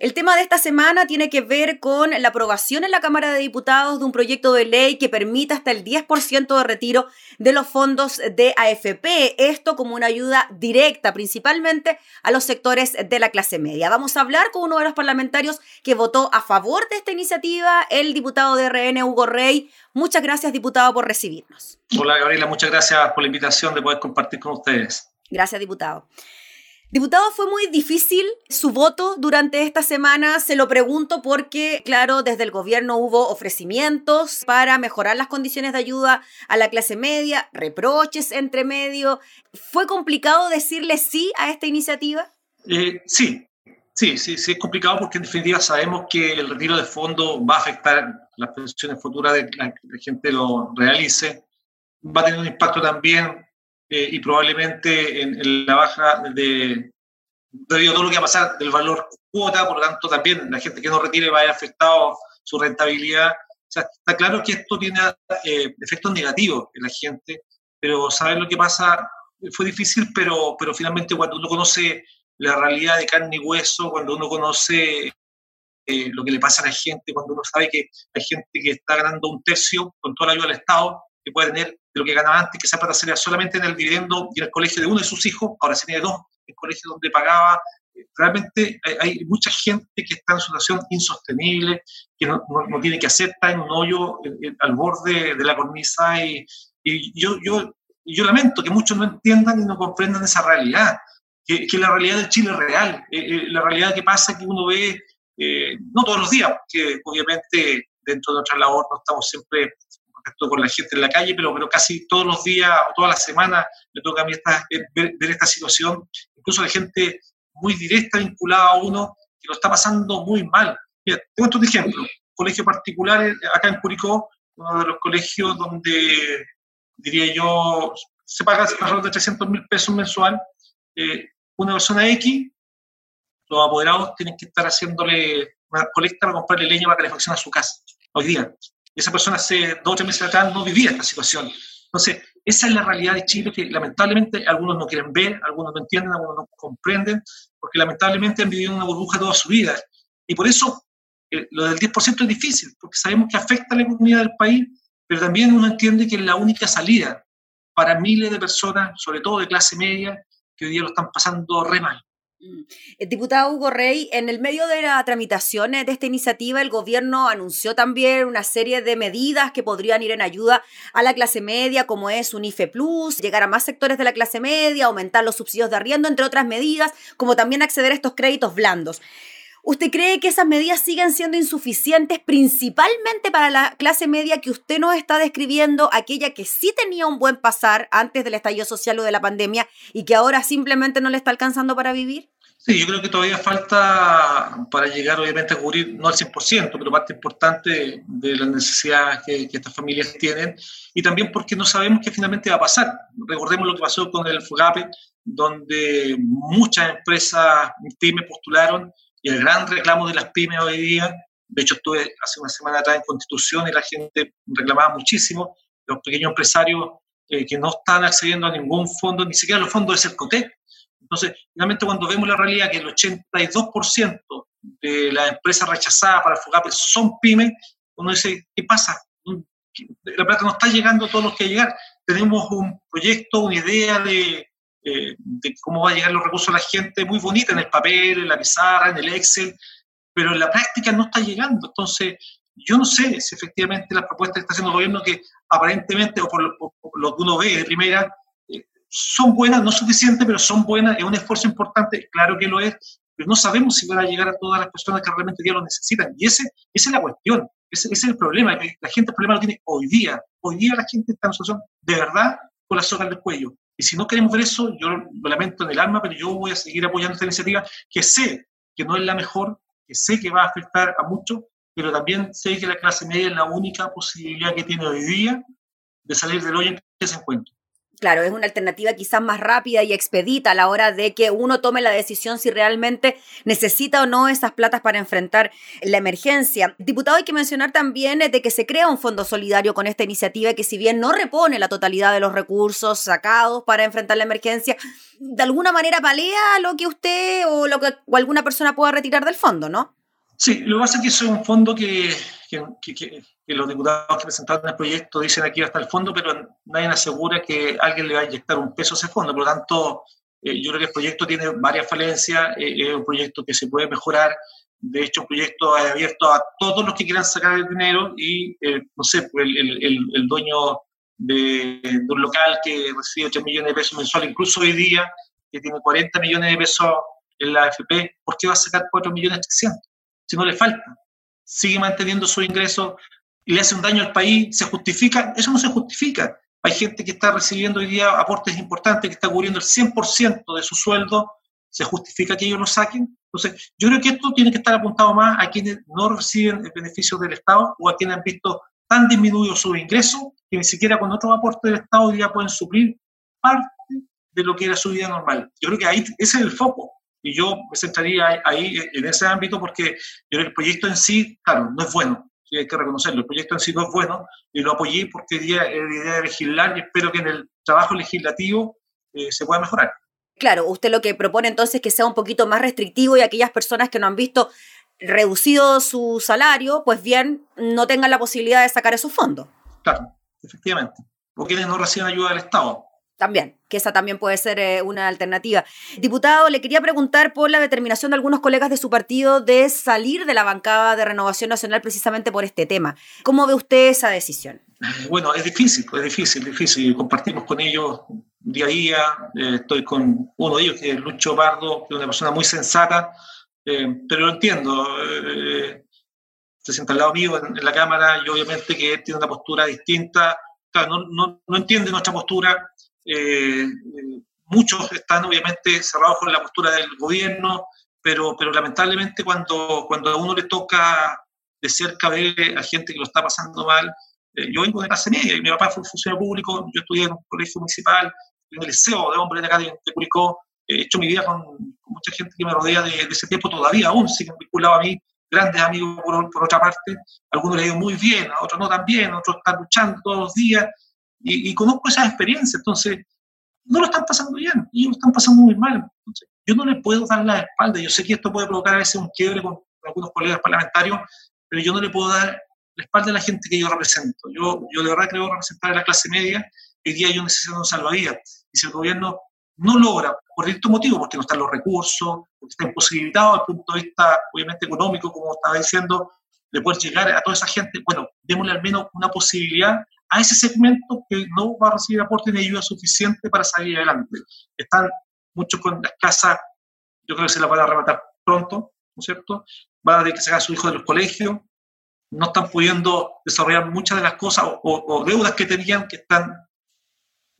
El tema de esta semana tiene que ver con la aprobación en la Cámara de Diputados de un proyecto de ley que permita hasta el 10% de retiro de los fondos de AFP. Esto como una ayuda directa principalmente a los sectores de la clase media. Vamos a hablar con uno de los parlamentarios que votó a favor de esta iniciativa, el diputado de RN, Hugo Rey. Muchas gracias, diputado, por recibirnos. Hola, Gabriela. Muchas gracias por la invitación de poder compartir con ustedes. Gracias, diputado. Diputado, fue muy difícil su voto durante esta semana. Se lo pregunto porque, claro, desde el gobierno hubo ofrecimientos para mejorar las condiciones de ayuda a la clase media, reproches entre medio. ¿Fue complicado decirle sí a esta iniciativa? Eh, sí, sí, sí, sí, es complicado porque en definitiva sabemos que el retiro de fondos va a afectar las pensiones futuras de la, la gente lo realice. Va a tener un impacto también eh, y probablemente en, la baja de, debido a todo lo que va a pasar del valor cuota, por lo tanto también la gente que no retire va a haber afectado su rentabilidad. O sea, está claro que esto tiene eh, efectos negativos en la gente, pero saber lo que pasa fue difícil, pero, pero finalmente cuando uno conoce la realidad de carne y hueso, cuando uno conoce eh, lo que le pasa a la gente, cuando uno sabe que hay gente que está ganando un tercio con toda la ayuda del Estado, que tener de lo que ganaba antes, que esa plata sería solamente en el dividendo y en el colegio de uno de sus hijos, ahora sería de dos, el colegio donde pagaba. Realmente hay, mucha gente que está en situación insostenible, que no, no, tiene que hacer, está en un hoyo al borde de la cornisa y, y yo, yo, yo lamento que muchos no entiendan y no comprendan esa realidad, que, que la realidad del Chile es real, eh, eh, la realidad que pasa que uno ve, eh, no todos los días, que obviamente dentro de nuestra labor no estamos siempre con la gente en la calle, pero, pero casi todos los días o todas las semanas me toca a mí esta, ver, esta situación, incluso de gente muy directa vinculada a uno que lo está pasando muy mal. Mira, te cuento un ejemplo. Colegio particular eh, acá en Curicó, uno de los colegios donde, diría yo, se paga alrededor de 300 mil pesos mensual. Eh, una persona X, los apoderados tienen que estar haciéndole una colecta para comprarle leña para calefacción a su casa, hoy día esa persona hace dos o tres meses atrás no vivía esta situación. Entonces, esa es la realidad de Chile que lamentablemente algunos no quieren ver, algunos no entienden, algunos no comprenden, porque lamentablemente han vivido una burbuja toda su vida. Y por eso eh, lo del 10% es difícil, porque sabemos que afecta a la economía del país, pero también uno entiende que es la única salida para miles de personas, sobre todo de clase media, que hoy día lo están pasando re mal. El eh, diputado Hugo Rey, en el medio de la tramitación de esta iniciativa, el gobierno anunció también una serie de medidas que podrían ir en ayuda a la clase media, como es un IFE Plus, llegar a más sectores de la clase media, aumentar los subsidios de arriendo, entre otras medidas, como también acceder a estos créditos blandos. ¿Usted cree que esas medidas siguen siendo insuficientes principalmente para la clase media que usted nos está describiendo, aquella que sí tenía un buen pasar antes del estallido social o de la pandemia y que ahora simplemente no le está alcanzando para vivir? Sí, yo creo que todavía falta para llegar obviamente a cubrir, no al 100%, pero parte importante de las necesidades que, que, estas familias tienen y también porque no sabemos qué finalmente va a pasar. Recordemos lo que pasó con el FUGAPE, donde muchas empresas pymes postularon y el gran reclamo de las pymes hoy día, de hecho estuve hace una semana atrás en Constitución y la gente reclamaba muchísimo, los pequeños empresarios eh, que no están accediendo a ningún fondo, ni siquiera los fondos de Cercotec. Entonces, finalmente cuando vemos la realidad que el 82% de las empresas rechazadas para FOGAPE son pymes, uno dice, ¿qué pasa? La plata no está llegando a todos los que llegar. Tenemos un proyecto, una idea de, eh, de cómo va a llegar los recursos a la gente, muy bonita en el papel, en la pizarra, en el Excel, pero en la práctica no está llegando. Entonces, yo no sé si efectivamente las propuestas que está haciendo el gobierno, que aparentemente, o por lo, que uno ve de primera, eh, son buenas, no suficientes, pero son buenas, es un esfuerzo importante, claro que lo es, pero no sabemos si van a llegar a todas las personas que realmente ya lo necesitan. Y ese, esa es la cuestión, ese, ese, es el problema, la gente el problema lo tiene hoy día. Hoy día la gente está en una situación de verdad con la soga del cuello. Y si no queremos ver eso, yo lo lamento en el alma, pero yo voy a seguir apoyando esta iniciativa que sé que no es la mejor, que sé que va a afectar a muchos, pero también sé que la clase media es la única posibilidad que tiene hoy día de salir del hoyo en que se encuentra. Claro, es una alternativa quizás más rápida y expedita a la hora de que uno tome la decisión si realmente necesita o no esas platas para enfrentar la emergencia. Diputado, hay que mencionar también de que se crea un fondo solidario con esta iniciativa que si bien no repone la totalidad de los recursos sacados para enfrentar la emergencia, de alguna manera palea lo que usted o lo que alguna persona pueda retirar del fondo, ¿no? Sí, lo que pasa es que es un fondo que, los diputados que presentaron el proyecto dicen aquí hasta el fondo, pero nadie asegura que alguien le va a inyectar un peso a ese fondo. Por lo tanto, eh, yo creo que el proyecto tiene varias falencias, eh, es un proyecto que se puede mejorar. De hecho, un proyecto abierto a todos los que quieran sacar el dinero y, eh, no sé, pues, el, el, el dueño de, de, un local que recibe 8 millones de pesos mensuales, incluso hoy día, que tiene 40 millones de pesos en la AFP, ¿por qué va a sacar 4 millones 300? Si no le falta. Sigue manteniendo su ingreso y le hace un daño al país, ¿se justifica? Eso no se justifica. Hay gente que está recibiendo hoy día aportes importantes, que está cubriendo el 100% de su sueldo, ¿se justifica que ellos lo saquen? Entonces, yo creo que esto tiene que estar apuntado más a quienes no reciben el beneficio del Estado o a quienes han visto tan disminuido su ingreso que ni siquiera con otros aportes del Estado día pueden suplir parte de lo que era su vida normal. Yo creo que ahí ese es el foco. Y yo me centraría ahí en ese ámbito porque el proyecto en sí, claro, no es bueno, hay que reconocerlo, el proyecto en sí no es bueno y lo apoyé porque es idea, idea de legislar y espero que en el trabajo legislativo eh, se pueda mejorar. Claro, usted lo que propone entonces es que sea un poquito más restrictivo y aquellas personas que no han visto reducido su salario, pues bien, no tengan la posibilidad de sacar esos fondos. Claro, efectivamente. O quienes no reciben ayuda del Estado también, que esa también puede ser eh, una alternativa. Diputado, le quería preguntar por la determinación de algunos colegas de su partido de salir de la bancada de Renovación Nacional precisamente por este tema. ¿Cómo ve usted esa decisión? Bueno, es difícil, es difícil, difícil. Compartimos con ellos día a día. Eh, estoy con uno de ellos, que es Lucho Pardo, que es una persona muy sensata, eh, pero lo entiendo. se sienta al lado mío en, la Cámara y obviamente que tiene una postura distinta. No, no, no entiende nuestra postura eh, muchos están obviamente cerrados con la postura del gobierno, pero, pero lamentablemente cuando, cuando a uno le toca de cerca ver a gente que lo está pasando mal, eh, yo vengo de clase media, mi papá fue funcionario público, yo estudié en un colegio municipal, en el liceo de hombres de acá de, Curicó, he hecho mi vida con, mucha gente que me rodea de, ese tiempo todavía, aún siguen vinculados a mí, grandes amigos por, por, otra parte, algunos le ha ido muy bien, a otros no tan bien, otros están luchando todos los días, y, conozco esa experiencia, entonces no lo están pasando bien, ellos lo están pasando muy mal. Entonces, yo no le puedo dar la espalda, yo sé que esto puede provocar a veces un quiebre con algunos colegas parlamentarios, pero yo no le puedo dar la espalda a la gente que yo represento. Yo, yo de verdad creo representar a la clase media, hoy día yo necesito un salvavidas. Y si el gobierno no logra, por estos motivo, porque no están los recursos, porque está imposibilitado desde el punto de vista, obviamente, económico, como estaba diciendo, de poder llegar a toda esa gente, bueno, démosle al menos una posibilidad a ese segmento que no va a recibir aporte ni ayuda suficiente para salir adelante. Están muchos con las casas, yo creo que se las van a arrebatar pronto, ¿no es cierto? Van a tener que sacar a su hijo de los colegios, no están pudiendo desarrollar muchas de las cosas o, deudas que tenían que están,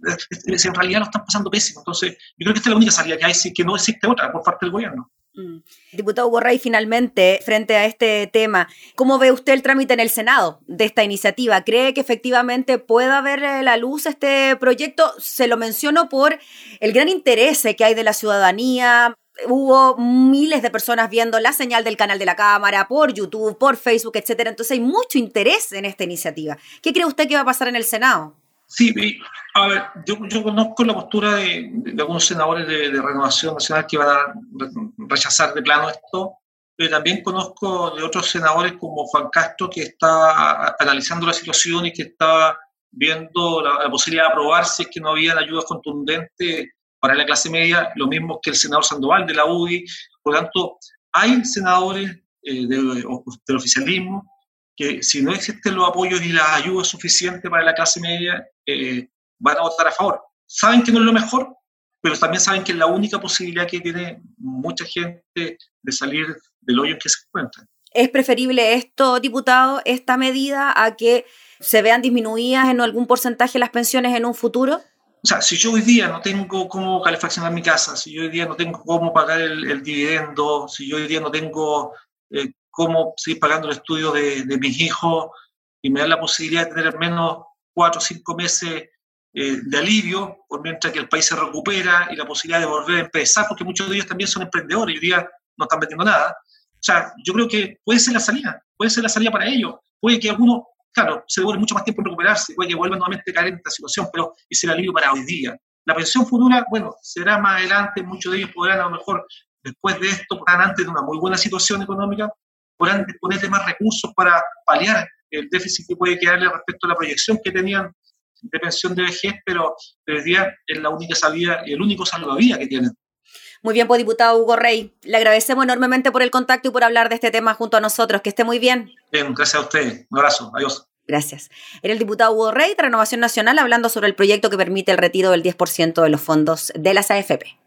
en realidad lo están pasando pésimo. Entonces, yo creo que esta es la única salida que hay, sí que no existe otra por parte del gobierno. Mm. Diputado Borrey, finalmente, frente a este tema, ¿cómo ve usted el trámite en el Senado de esta iniciativa? ¿Cree que efectivamente pueda ver eh, la luz este proyecto? Se lo menciono por el gran interés que hay de la ciudadanía. Hubo miles de personas viendo la señal del canal de la Cámara, por YouTube, por Facebook, etcétera. Entonces hay mucho interés en esta iniciativa. ¿Qué cree usted que va a pasar en el Senado? Sí, a ver, yo, yo conozco la postura de, de algunos senadores de, de, Renovación Nacional que van a rechazar de plano esto, pero también conozco de otros senadores como Juan Castro que está analizando la situación y que está viendo la, la posibilidad de aprobar si es que no había ayudas contundentes para la clase media, lo mismo que el senador Sandoval de la UDI. Por lo tanto, hay senadores eh, de, del oficialismo que si no existen los apoyos y la ayuda suficiente para la clase media, eh, van a votar a favor. Saben que no es lo mejor, pero también saben que es la única posibilidad que tiene mucha gente de salir del hoyo en que se encuentran. ¿Es preferible esto, diputado, esta medida, a que se vean disminuidas en algún porcentaje las pensiones en un futuro? O sea, si yo hoy día no tengo cómo calefaccionar mi casa, si yo hoy día no tengo cómo pagar el, el dividendo, si yo hoy día no tengo eh, cómo seguir pagando el estudio de, de, mis hijos y me da la posibilidad de tener al menos cuatro o cinco meses eh, de alivio, por mientras que el país se recupera y la posibilidad de volver a empezar, porque muchos de ellos también son emprendedores y hoy día no están vendiendo nada. O sea, yo creo que puede ser la salida, puede ser la salida para ellos. Puede que algunos, claro, se demore mucho más tiempo en recuperarse, puede que vuelvan nuevamente a caer en esta situación, pero es el alivio para hoy día. La pensión futura, bueno, será más adelante, muchos de ellos podrán a lo mejor, después de esto, podrán antes de una muy buena situación económica, podrán disponer de más recursos para paliar el déficit que puede quedarle respecto a la proyección que tenían de pensión de vejez, pero hoy día es la única salida y el único salvavidas que tienen. Muy bien, pues diputado Hugo Rey, le agradecemos enormemente por el contacto y por hablar de este tema junto a nosotros. Que esté muy bien. Bien, gracias a usted. Un abrazo. Adiós. Gracias. Era el diputado Hugo Rey de Renovación Nacional hablando sobre el proyecto que permite el retiro del 10% de los fondos de las AFP.